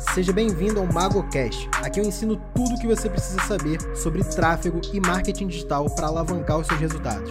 Seja bem-vindo ao MagoCast. Aqui eu ensino tudo o que você precisa saber sobre tráfego e marketing digital para alavancar os seus resultados.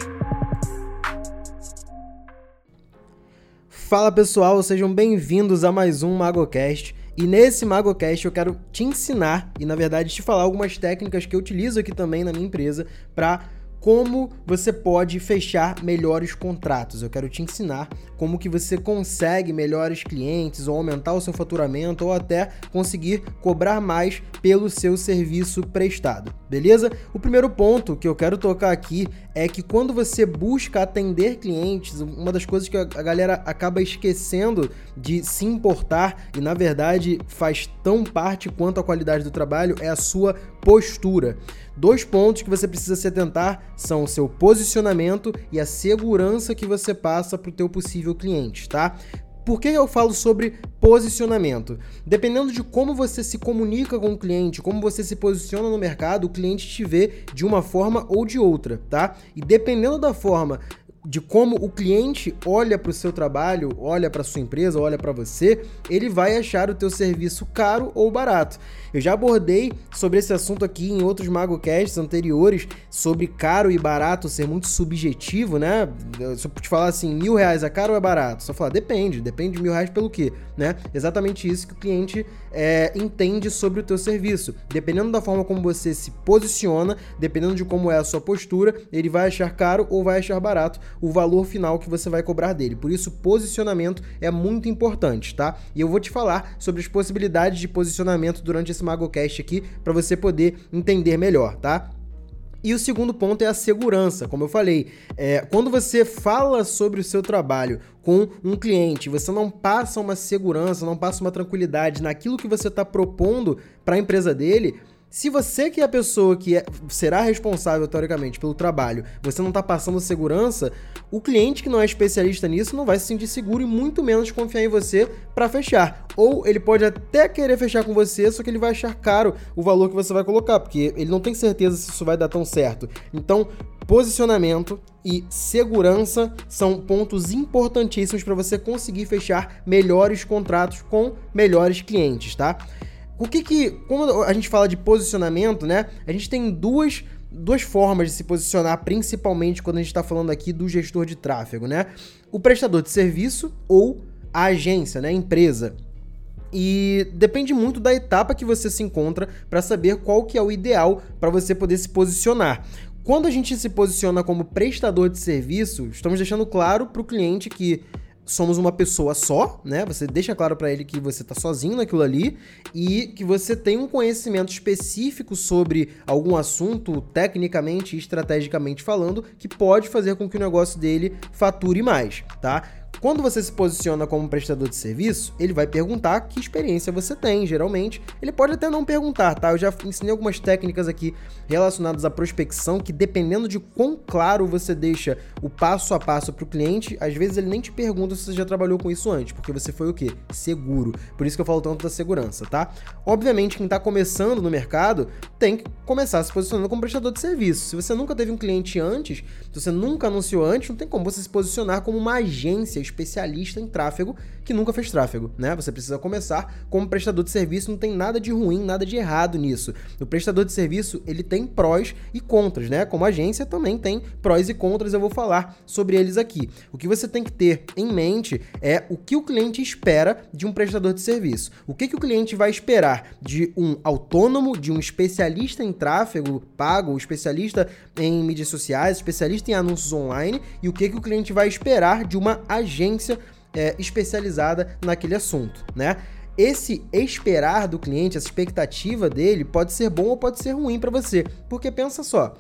Fala pessoal, sejam bem-vindos a mais um MagoCast. E nesse MagoCast eu quero te ensinar e, na verdade, te falar algumas técnicas que eu utilizo aqui também na minha empresa para como você pode fechar melhores contratos. Eu quero te ensinar como que você consegue melhores clientes ou aumentar o seu faturamento ou até conseguir cobrar mais pelo seu serviço prestado, beleza? O primeiro ponto que eu quero tocar aqui é que quando você busca atender clientes, uma das coisas que a galera acaba esquecendo de se importar e na verdade faz tão parte quanto a qualidade do trabalho é a sua postura. Dois pontos que você precisa se atentar são o seu posicionamento e a segurança que você passa para o teu possível cliente, tá? Por que eu falo sobre posicionamento? Dependendo de como você se comunica com o cliente, como você se posiciona no mercado, o cliente te vê de uma forma ou de outra, tá? E dependendo da forma de como o cliente olha para o seu trabalho, olha para sua empresa, olha para você, ele vai achar o teu serviço caro ou barato. Eu já abordei sobre esse assunto aqui em outros MagoCasts anteriores, sobre caro e barato ser muito subjetivo, né? Se eu te falar assim, mil reais é caro ou é barato? Só falar, depende, depende de mil reais pelo quê, né? Exatamente isso que o cliente é, entende sobre o teu serviço. Dependendo da forma como você se posiciona, dependendo de como é a sua postura, ele vai achar caro ou vai achar barato o valor final que você vai cobrar dele. Por isso, posicionamento é muito importante, tá? E eu vou te falar sobre as possibilidades de posicionamento durante esse MagoCast aqui para você poder entender melhor, tá? E o segundo ponto é a segurança. Como eu falei, é, quando você fala sobre o seu trabalho com um cliente, você não passa uma segurança, não passa uma tranquilidade naquilo que você está propondo para a empresa dele, se você que é a pessoa que é, será responsável, teoricamente, pelo trabalho, você não está passando segurança, o cliente que não é especialista nisso não vai se sentir seguro e muito menos confiar em você para fechar. Ou ele pode até querer fechar com você, só que ele vai achar caro o valor que você vai colocar, porque ele não tem certeza se isso vai dar tão certo. Então, posicionamento e segurança são pontos importantíssimos para você conseguir fechar melhores contratos com melhores clientes, tá? O que que, como a gente fala de posicionamento, né? A gente tem duas duas formas de se posicionar, principalmente quando a gente está falando aqui do gestor de tráfego, né? O prestador de serviço ou a agência, né? A empresa. E depende muito da etapa que você se encontra para saber qual que é o ideal para você poder se posicionar. Quando a gente se posiciona como prestador de serviço, estamos deixando claro para o cliente que somos uma pessoa só, né? Você deixa claro para ele que você tá sozinho naquilo ali e que você tem um conhecimento específico sobre algum assunto, tecnicamente e estrategicamente falando, que pode fazer com que o negócio dele fature mais, tá? Quando você se posiciona como prestador de serviço, ele vai perguntar que experiência você tem, geralmente. Ele pode até não perguntar, tá? Eu já ensinei algumas técnicas aqui relacionadas à prospecção que dependendo de quão claro você deixa o passo a passo para o cliente, às vezes ele nem te pergunta se você já trabalhou com isso antes, porque você foi o quê? Seguro. Por isso que eu falo tanto da segurança, tá? Obviamente, quem está começando no mercado tem que começar se posicionando como prestador de serviço. Se você nunca teve um cliente antes, se você nunca anunciou antes, não tem como você se posicionar como uma agência especialista em tráfego que nunca fez tráfego, né? Você precisa começar como prestador de serviço, não tem nada de ruim, nada de errado nisso. O prestador de serviço, ele tem prós e contras, né? Como agência também tem prós e contras, eu vou falar sobre eles aqui. O que você tem que ter em mente é o que o cliente espera de um prestador de serviço. O que, que o cliente vai esperar de um autônomo, de um especialista em tráfego pago, especialista em mídias sociais, especialista em anúncios online e o que, que o cliente vai esperar de uma agência é, especializada naquele assunto, né? Esse esperar do cliente, essa expectativa dele, pode ser bom ou pode ser ruim para você. Porque pensa só,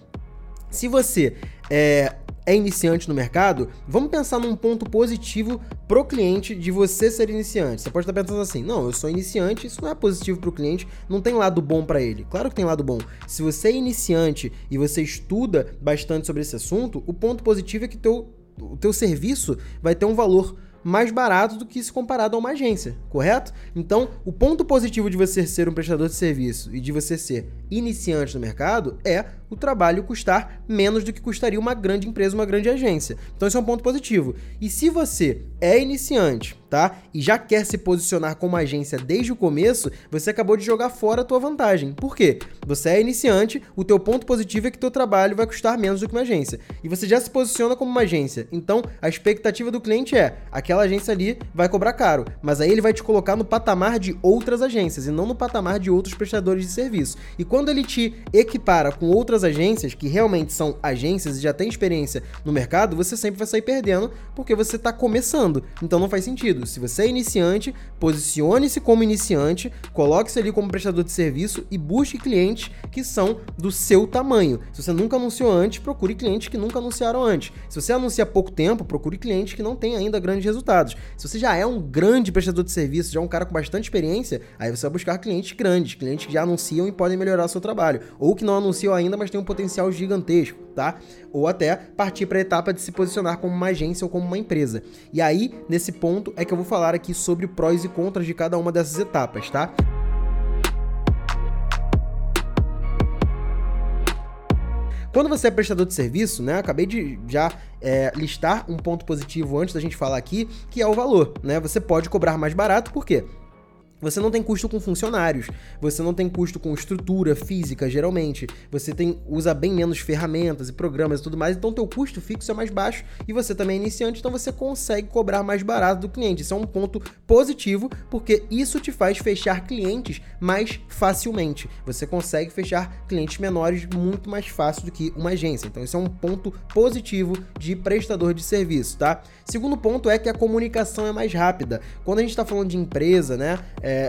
se você é, é iniciante no mercado, vamos pensar num ponto positivo pro cliente de você ser iniciante. Você pode estar pensando assim: não, eu sou iniciante, isso não é positivo pro cliente, não tem lado bom para ele. Claro que tem lado bom. Se você é iniciante e você estuda bastante sobre esse assunto, o ponto positivo é que teu, o teu serviço vai ter um valor mais barato do que se comparado a uma agência, correto? Então, o ponto positivo de você ser um prestador de serviço e de você ser iniciante no mercado é o trabalho custar menos do que custaria uma grande empresa, uma grande agência. Então esse é um ponto positivo. E se você é iniciante, tá? E já quer se posicionar como agência desde o começo, você acabou de jogar fora a tua vantagem. Por quê? Você é iniciante, o teu ponto positivo é que teu trabalho vai custar menos do que uma agência. E você já se posiciona como uma agência. Então, a expectativa do cliente é: aquela agência ali vai cobrar caro, mas aí ele vai te colocar no patamar de outras agências e não no patamar de outros prestadores de serviço. E quando ele te equipara com outras agências que realmente são agências e já têm experiência no mercado, você sempre vai sair perdendo porque você está começando. Então não faz sentido. Se você é iniciante, posicione-se como iniciante, coloque-se ali como prestador de serviço e busque clientes que são do seu tamanho. Se você nunca anunciou antes, procure clientes que nunca anunciaram antes. Se você anuncia há pouco tempo, procure clientes que não têm ainda grandes resultados. Se você já é um grande prestador de serviço, já é um cara com bastante experiência, aí você vai buscar clientes grandes, clientes que já anunciam e podem melhorar o seu trabalho, ou que não anunciam ainda, mas têm um potencial gigantesco, tá? Ou até partir para a etapa de se posicionar como uma agência ou como uma empresa. E aí, nesse ponto, é que eu vou falar aqui sobre prós e contras de cada uma dessas etapas, tá? Quando você é prestador de serviço, né? Acabei de já é, listar um ponto positivo antes da gente falar aqui, que é o valor, né? Você pode cobrar mais barato, por quê? Você não tem custo com funcionários, você não tem custo com estrutura física, geralmente. Você tem usa bem menos ferramentas e programas e tudo mais, então teu custo fixo é mais baixo e você também é iniciante, então você consegue cobrar mais barato do cliente. Isso é um ponto positivo, porque isso te faz fechar clientes mais facilmente. Você consegue fechar clientes menores muito mais fácil do que uma agência. Então isso é um ponto positivo de prestador de serviço, tá? Segundo ponto é que a comunicação é mais rápida. Quando a gente está falando de empresa, né?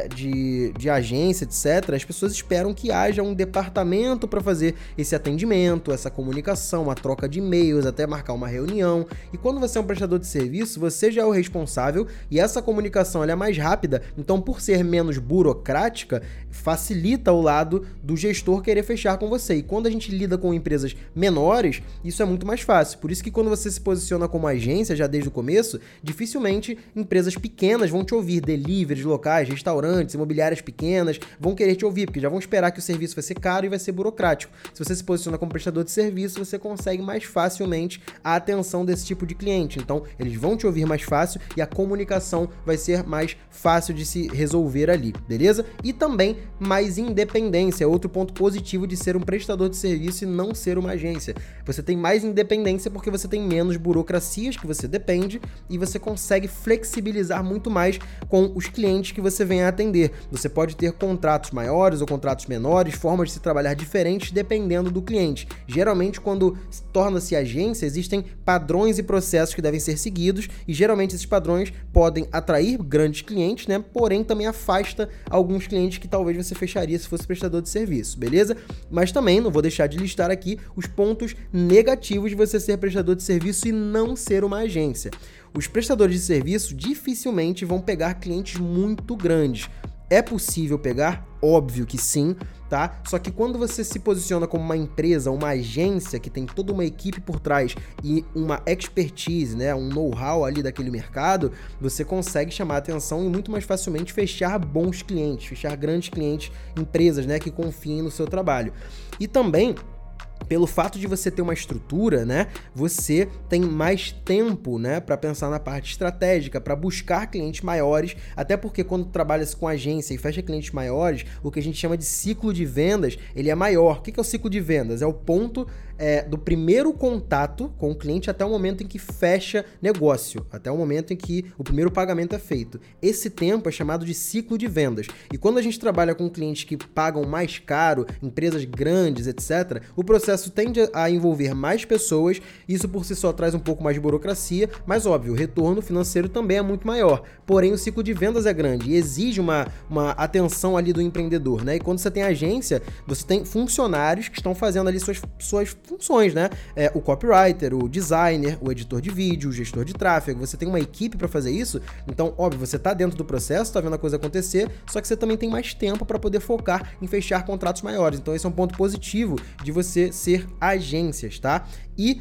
De, de agência, etc., as pessoas esperam que haja um departamento para fazer esse atendimento, essa comunicação, a troca de e-mails, até marcar uma reunião. E quando você é um prestador de serviço, você já é o responsável e essa comunicação é mais rápida, então, por ser menos burocrática, facilita o lado do gestor querer fechar com você. E quando a gente lida com empresas menores, isso é muito mais fácil. Por isso que quando você se posiciona como agência já desde o começo, dificilmente empresas pequenas vão te ouvir, deliveries locais, restaurantes restaurantes, imobiliárias pequenas, vão querer te ouvir, porque já vão esperar que o serviço vai ser caro e vai ser burocrático. Se você se posiciona como prestador de serviço, você consegue mais facilmente a atenção desse tipo de cliente. Então, eles vão te ouvir mais fácil e a comunicação vai ser mais fácil de se resolver ali, beleza? E também mais independência, outro ponto positivo de ser um prestador de serviço e não ser uma agência. Você tem mais independência porque você tem menos burocracias que você depende e você consegue flexibilizar muito mais com os clientes que você vem a atender. Você pode ter contratos maiores ou contratos menores, formas de se trabalhar diferentes dependendo do cliente. Geralmente, quando torna-se agência, existem padrões e processos que devem ser seguidos, e geralmente esses padrões podem atrair grandes clientes, né? Porém, também afasta alguns clientes que talvez você fecharia se fosse prestador de serviço, beleza? Mas também não vou deixar de listar aqui os pontos negativos de você ser prestador de serviço e não ser uma agência os prestadores de serviço dificilmente vão pegar clientes muito grandes. É possível pegar? Óbvio que sim, tá? Só que quando você se posiciona como uma empresa, uma agência que tem toda uma equipe por trás e uma expertise, né, um know-how ali daquele mercado, você consegue chamar atenção e muito mais facilmente fechar bons clientes, fechar grandes clientes, empresas, né, que confiem no seu trabalho. E também pelo fato de você ter uma estrutura, né, você tem mais tempo, né, para pensar na parte estratégica, para buscar clientes maiores, até porque quando trabalha com agência e fecha clientes maiores, o que a gente chama de ciclo de vendas, ele é maior. O que é o ciclo de vendas? É o ponto é, do primeiro contato com o cliente até o momento em que fecha negócio, até o momento em que o primeiro pagamento é feito. Esse tempo é chamado de ciclo de vendas. E quando a gente trabalha com clientes que pagam mais caro, empresas grandes, etc., o processo tende a envolver mais pessoas, isso por si só traz um pouco mais de burocracia, mas óbvio, o retorno financeiro também é muito maior. Porém, o ciclo de vendas é grande e exige uma, uma atenção ali do empreendedor, né? E quando você tem agência, você tem funcionários que estão fazendo ali suas, suas funções, né? É, o copywriter, o designer, o editor de vídeo, o gestor de tráfego. Você tem uma equipe para fazer isso, então, óbvio, você tá dentro do processo, tá vendo a coisa acontecer, só que você também tem mais tempo para poder focar em fechar contratos maiores. Então, esse é um ponto positivo de você ser agências, tá? E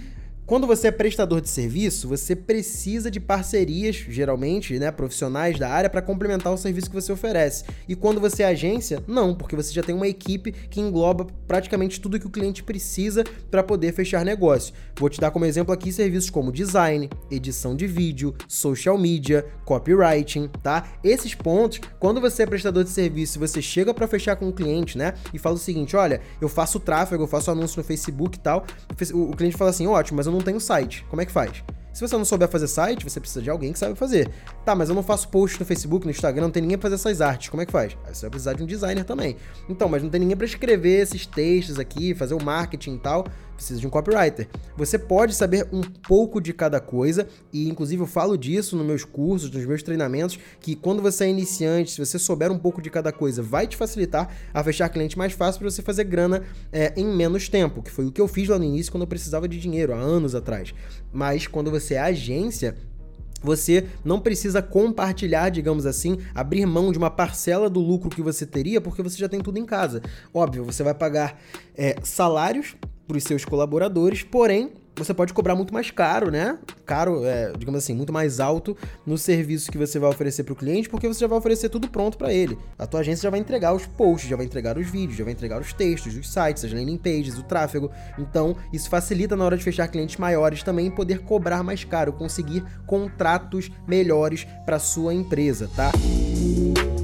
Quando você é prestador de serviço, você precisa de parcerias, geralmente, né, profissionais da área para complementar o serviço que você oferece. E quando você é agência, não, porque você já tem uma equipe que engloba praticamente tudo que o cliente precisa para poder fechar negócio. Vou te dar como exemplo aqui serviços como design, edição de vídeo, social media, copywriting, tá? Esses pontos, quando você é prestador de serviço, você chega para fechar com o cliente, né, e fala o seguinte, olha, eu faço tráfego, eu faço anúncio no Facebook e tal, o cliente fala assim, ótimo, mas eu não não tenho site. Como é que faz? Se você não souber fazer site, você precisa de alguém que sabe fazer. Tá, mas eu não faço post no Facebook, no Instagram, não tem ninguém pra fazer essas artes. Como é que faz? Aí você vai precisar de um designer também. Então, mas não tem ninguém para escrever esses textos aqui, fazer o marketing e tal precisa de um copywriter. Você pode saber um pouco de cada coisa e inclusive eu falo disso nos meus cursos, nos meus treinamentos, que quando você é iniciante, se você souber um pouco de cada coisa, vai te facilitar a fechar cliente mais fácil para você fazer grana é, em menos tempo, que foi o que eu fiz lá no início quando eu precisava de dinheiro, há anos atrás. Mas quando você é agência, você não precisa compartilhar, digamos assim, abrir mão de uma parcela do lucro que você teria, porque você já tem tudo em casa. Óbvio, você vai pagar é, salários para os seus colaboradores, porém você pode cobrar muito mais caro, né? Caro, é, digamos assim, muito mais alto no serviço que você vai oferecer para o cliente, porque você já vai oferecer tudo pronto para ele. A tua agência já vai entregar os posts, já vai entregar os vídeos, já vai entregar os textos, os sites, as landing pages, o tráfego. Então, isso facilita na hora de fechar clientes maiores também poder cobrar mais caro, conseguir contratos melhores para sua empresa, tá? Música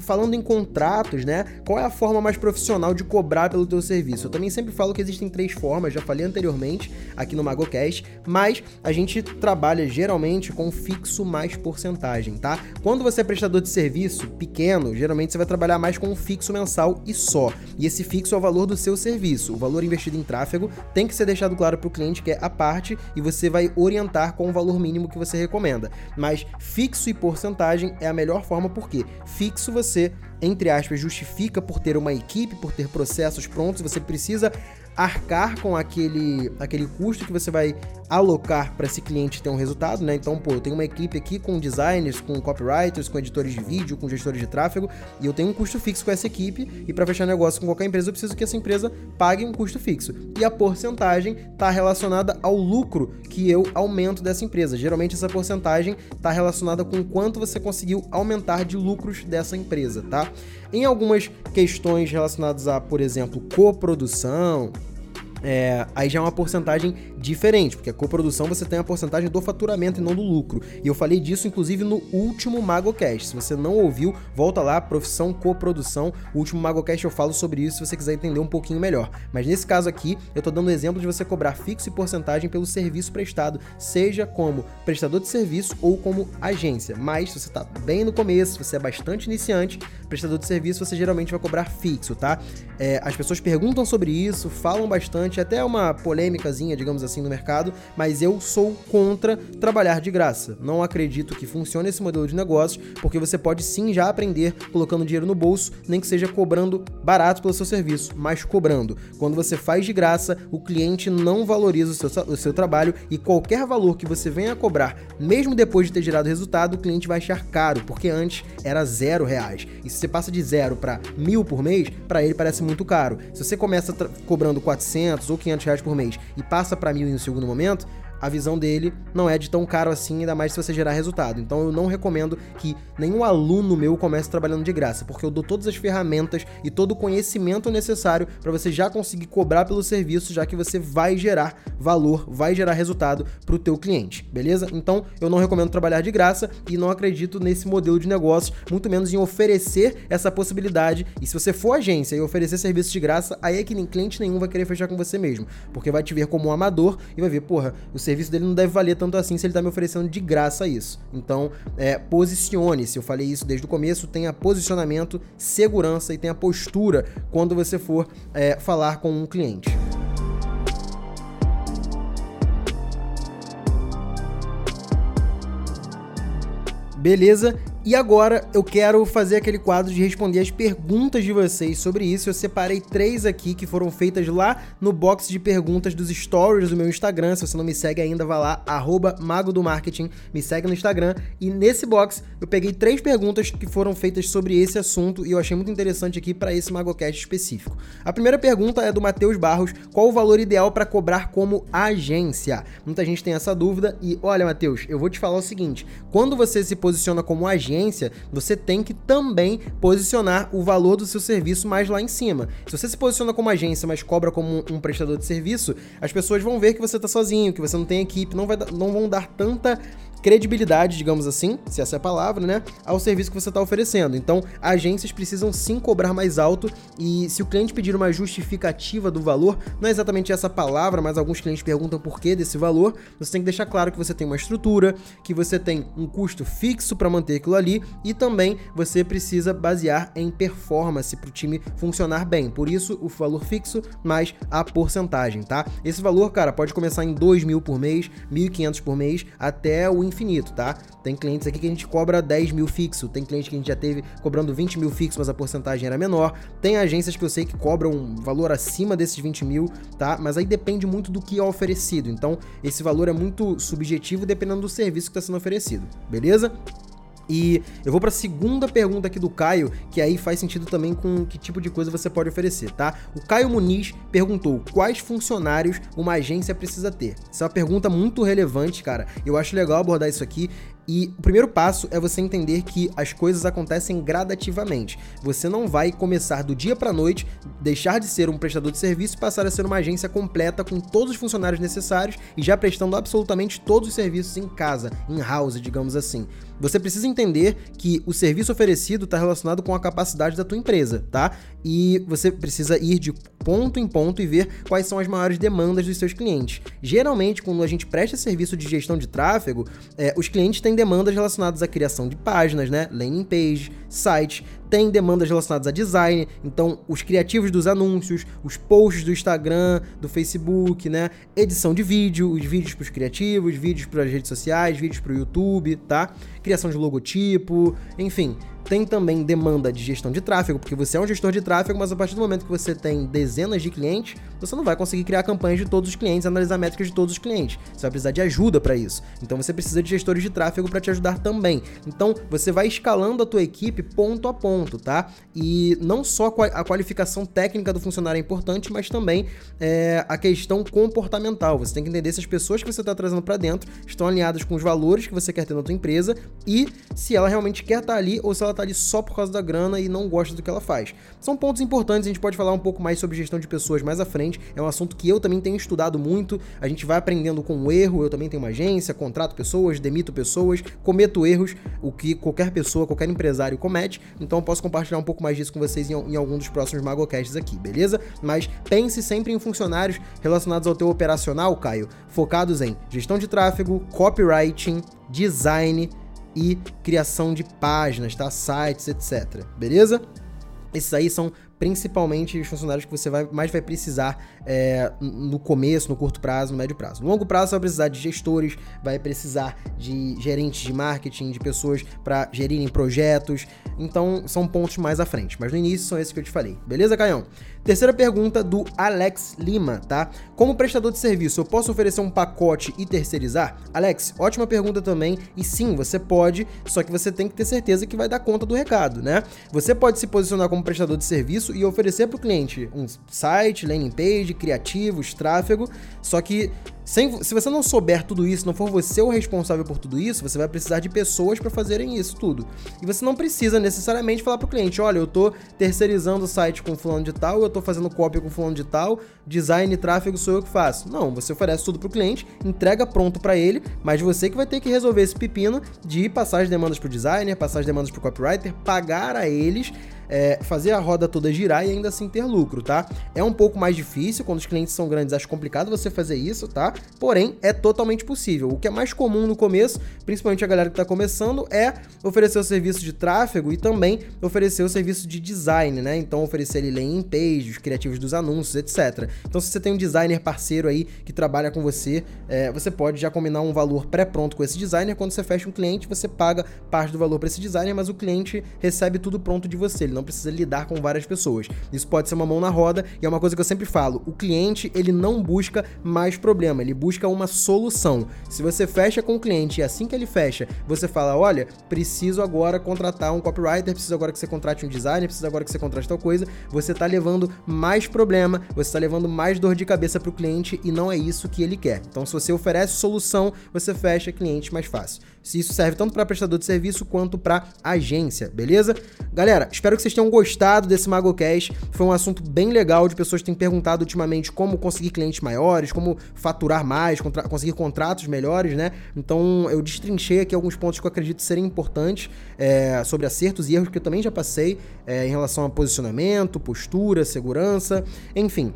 falando em contratos, né? Qual é a forma mais profissional de cobrar pelo teu serviço? Eu também sempre falo que existem três formas, já falei anteriormente aqui no MagoCast, mas a gente trabalha geralmente com fixo mais porcentagem, tá? Quando você é prestador de serviço pequeno, geralmente você vai trabalhar mais com um fixo mensal e só. E esse fixo é o valor do seu serviço. O valor investido em tráfego tem que ser deixado claro para o cliente que é a parte e você vai orientar com o valor mínimo que você recomenda. Mas fixo e porcentagem é a melhor forma porque fixo você, entre aspas, justifica por ter uma equipe, por ter processos prontos, você precisa arcar com aquele, aquele custo que você vai alocar para esse cliente ter um resultado, né? Então, pô, eu tenho uma equipe aqui com designers, com copywriters, com editores de vídeo, com gestores de tráfego, e eu tenho um custo fixo com essa equipe, e para fechar negócio com qualquer empresa, eu preciso que essa empresa pague um custo fixo. E a porcentagem está relacionada ao lucro que eu aumento dessa empresa. Geralmente essa porcentagem está relacionada com quanto você conseguiu aumentar de lucros dessa empresa, tá? Em algumas questões relacionadas a, por exemplo, coprodução, é, aí já é uma porcentagem diferente, porque a coprodução você tem a porcentagem do faturamento e não do lucro. E eu falei disso, inclusive, no último MagoCast. Se você não ouviu, volta lá, profissão coprodução. O último MagoCast eu falo sobre isso se você quiser entender um pouquinho melhor. Mas nesse caso aqui, eu tô dando um exemplo de você cobrar fixo e porcentagem pelo serviço prestado, seja como prestador de serviço ou como agência. Mas se você tá bem no começo, se você é bastante iniciante, prestador de serviço, você geralmente vai cobrar fixo, tá? É, as pessoas perguntam sobre isso, falam bastante bastante, até uma polêmicazinha, digamos assim, no mercado, mas eu sou contra trabalhar de graça. Não acredito que funcione esse modelo de negócios, porque você pode sim já aprender colocando dinheiro no bolso, nem que seja cobrando barato pelo seu serviço, mas cobrando. Quando você faz de graça, o cliente não valoriza o seu, o seu trabalho e qualquer valor que você venha a cobrar, mesmo depois de ter gerado resultado, o cliente vai achar caro, porque antes era zero reais. E se você passa de zero para mil por mês, para ele parece muito caro. Se você começa cobrando 400, 400 ou 500 reais por mês e passa para mil em um segundo momento, a visão dele não é de tão caro assim, ainda mais se você gerar resultado. Então eu não recomendo que nenhum aluno meu comece trabalhando de graça, porque eu dou todas as ferramentas e todo o conhecimento necessário para você já conseguir cobrar pelo serviço, já que você vai gerar valor, vai gerar resultado para o teu cliente, beleza? Então eu não recomendo trabalhar de graça e não acredito nesse modelo de negócio, muito menos em oferecer essa possibilidade. E se você for agência e oferecer serviço de graça, aí é que nem cliente nenhum vai querer fechar com você mesmo, porque vai te ver como um amador e vai ver, porra, o serviço dele não deve valer tanto assim se ele tá me oferecendo de graça isso. Então, é, posicione-se. Eu falei isso desde o começo. Tenha posicionamento, segurança e tenha postura quando você for é, falar com um cliente. Beleza? E agora eu quero fazer aquele quadro de responder as perguntas de vocês sobre isso. Eu separei três aqui que foram feitas lá no box de perguntas dos stories do meu Instagram. Se você não me segue ainda, vá lá, arroba Mago do Marketing, me segue no Instagram. E nesse box eu peguei três perguntas que foram feitas sobre esse assunto e eu achei muito interessante aqui para esse MagoCast específico. A primeira pergunta é do Matheus Barros: qual o valor ideal para cobrar como agência? Muita gente tem essa dúvida e olha, Matheus, eu vou te falar o seguinte: quando você se posiciona como agência, agência, você tem que também posicionar o valor do seu serviço mais lá em cima. Se você se posiciona como agência, mas cobra como um prestador de serviço, as pessoas vão ver que você está sozinho, que você não tem equipe, não, vai, não vão dar tanta credibilidade, digamos assim, se essa é a palavra, né, ao serviço que você está oferecendo. Então, agências precisam sim cobrar mais alto e se o cliente pedir uma justificativa do valor, não é exatamente essa palavra, mas alguns clientes perguntam por que desse valor, você tem que deixar claro que você tem uma estrutura, que você tem um custo fixo para manter aquilo ali e também você precisa basear em performance para o time funcionar bem. Por isso, o valor fixo mais a porcentagem, tá? Esse valor, cara, pode começar em 2 mil por mês, 1.500 por mês, até o infinito, tá? Tem clientes aqui que a gente cobra 10 mil fixo, tem cliente que a gente já teve cobrando 20 mil fixo, mas a porcentagem era menor. Tem agências que eu sei que cobram um valor acima desses 20 mil, tá? Mas aí depende muito do que é oferecido. Então, esse valor é muito subjetivo dependendo do serviço que está sendo oferecido, beleza? E eu vou para a segunda pergunta aqui do Caio, que aí faz sentido também com que tipo de coisa você pode oferecer, tá? O Caio Muniz perguntou quais funcionários uma agência precisa ter. Essa é uma pergunta muito relevante, cara. Eu acho legal abordar isso aqui. E o primeiro passo é você entender que as coisas acontecem gradativamente. Você não vai começar do dia para noite, deixar de ser um prestador de serviço e passar a ser uma agência completa com todos os funcionários necessários e já prestando absolutamente todos os serviços em casa, em house, digamos assim. Você precisa entender que o serviço oferecido está relacionado com a capacidade da tua empresa, tá? E você precisa ir de ponto em ponto e ver quais são as maiores demandas dos seus clientes. Geralmente, quando a gente presta serviço de gestão de tráfego, é, os clientes têm demandas relacionadas à criação de páginas, né? Landing page, site, tem demandas relacionadas a design, então os criativos dos anúncios, os posts do Instagram, do Facebook, né? Edição de vídeo, os vídeos para os criativos, vídeos para as redes sociais, vídeos para o YouTube, tá? Criação de logotipo, enfim. Tem também demanda de gestão de tráfego, porque você é um gestor de tráfego, mas a partir do momento que você tem dezenas de clientes, você não vai conseguir criar campanhas de todos os clientes, analisar métricas de todos os clientes. Você vai precisar de ajuda para isso. Então você precisa de gestores de tráfego para te ajudar também. Então você vai escalando a tua equipe ponto a ponto, tá? E não só a qualificação técnica do funcionário é importante, mas também é, a questão comportamental. Você tem que entender se as pessoas que você está trazendo para dentro estão alinhadas com os valores que você quer ter na tua empresa e se ela realmente quer estar tá ali ou se ela está ali só por causa da grana e não gosta do que ela faz. São pontos importantes, a gente pode falar um pouco mais sobre gestão de pessoas mais à frente. É um assunto que eu também tenho estudado muito. A gente vai aprendendo com o erro. Eu também tenho uma agência, contrato pessoas, demito pessoas, cometo erros, o que qualquer pessoa, qualquer empresário comete. Então posso compartilhar um pouco mais disso com vocês em, em algum dos próximos Magocasts aqui, beleza? Mas pense sempre em funcionários relacionados ao teu operacional, Caio, focados em gestão de tráfego, copywriting, design, e criação de páginas, tá? Sites, etc. Beleza? Esses aí são principalmente os funcionários que você vai, mais vai precisar é, no começo, no curto prazo, no médio prazo. No longo prazo, você vai precisar de gestores, vai precisar de gerentes de marketing, de pessoas para gerirem projetos. Então, são pontos mais à frente. Mas no início são esses que eu te falei. Beleza, Caião? Terceira pergunta do Alex Lima, tá? Como prestador de serviço, eu posso oferecer um pacote e terceirizar? Alex, ótima pergunta também. E sim, você pode, só que você tem que ter certeza que vai dar conta do recado, né? Você pode se posicionar como prestador de serviço e oferecer para o cliente um site, landing page, criativos, tráfego. Só que sem, se você não souber tudo isso, não for você o responsável por tudo isso, você vai precisar de pessoas para fazerem isso tudo. E você não precisa necessariamente falar para o cliente: olha, eu estou terceirizando o site com fulano de tal, eu estou fazendo cópia com fulano de tal, design e tráfego sou eu que faço. Não, você oferece tudo para o cliente, entrega pronto para ele, mas você que vai ter que resolver esse pepino de passar as demandas para o designer, passar as demandas para o copywriter, pagar a eles é, fazer a roda toda girar e ainda assim ter lucro, tá? É um pouco mais difícil, quando os clientes são grandes, acho complicado você fazer isso, tá? Porém, é totalmente possível. O que é mais comum no começo, principalmente a galera que está começando, é oferecer o serviço de tráfego e também oferecer o serviço de design, né? Então, oferecer ali landing page, os criativos dos anúncios, etc. Então, se você tem um designer parceiro aí que trabalha com você, é, você pode já combinar um valor pré-pronto com esse designer. Quando você fecha um cliente, você paga parte do valor para esse designer, mas o cliente recebe tudo pronto de você. Ele não precisa lidar com várias pessoas. Isso pode ser uma mão na roda e é uma coisa que eu sempre falo. O cliente ele não busca mais problema, ele busca uma solução. Se você fecha com o cliente e assim que ele fecha, você fala, olha, preciso agora contratar um copywriter, preciso agora que você contrate um designer, preciso agora que você contrate tal coisa, você está levando mais problema, você está levando mais dor de cabeça para o cliente e não é isso que ele quer. Então, se você oferece solução, você fecha cliente mais fácil. Isso serve tanto para prestador de serviço quanto para agência, beleza? Galera, espero que vocês tenham gostado desse MagoCast. Foi um assunto bem legal de pessoas que têm perguntado ultimamente como conseguir clientes maiores, como faturar mais, contra conseguir contratos melhores, né? Então eu destrinchei aqui alguns pontos que eu acredito serem importantes é, sobre acertos e erros que eu também já passei é, em relação a posicionamento, postura, segurança, enfim.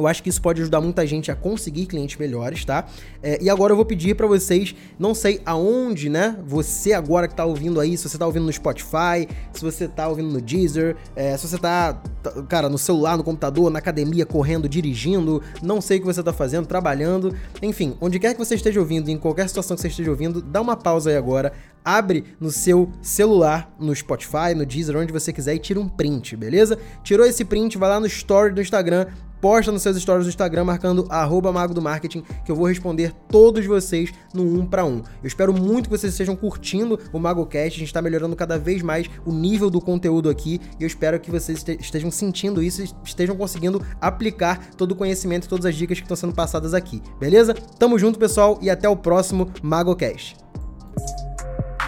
Eu acho que isso pode ajudar muita gente a conseguir clientes melhores, tá? É, e agora eu vou pedir para vocês, não sei aonde, né? Você agora que tá ouvindo aí, se você tá ouvindo no Spotify, se você tá ouvindo no Deezer, é, se você tá, cara, no celular, no computador, na academia, correndo, dirigindo, não sei o que você tá fazendo, trabalhando, enfim, onde quer que você esteja ouvindo, em qualquer situação que você esteja ouvindo, dá uma pausa aí agora, abre no seu celular, no Spotify, no Deezer, onde você quiser e tira um print, beleza? Tirou esse print, vai lá no story do Instagram, posta nos seus stories do Instagram marcando mago do marketing, que eu vou responder todos vocês no um para um. Eu espero muito que vocês estejam curtindo o MagoCast, a gente está melhorando cada vez mais o nível do conteúdo aqui e eu espero que vocês estejam sentindo isso e estejam conseguindo aplicar todo o conhecimento e todas as dicas que estão sendo passadas aqui, beleza? Tamo junto, pessoal, e até o próximo MagoCast.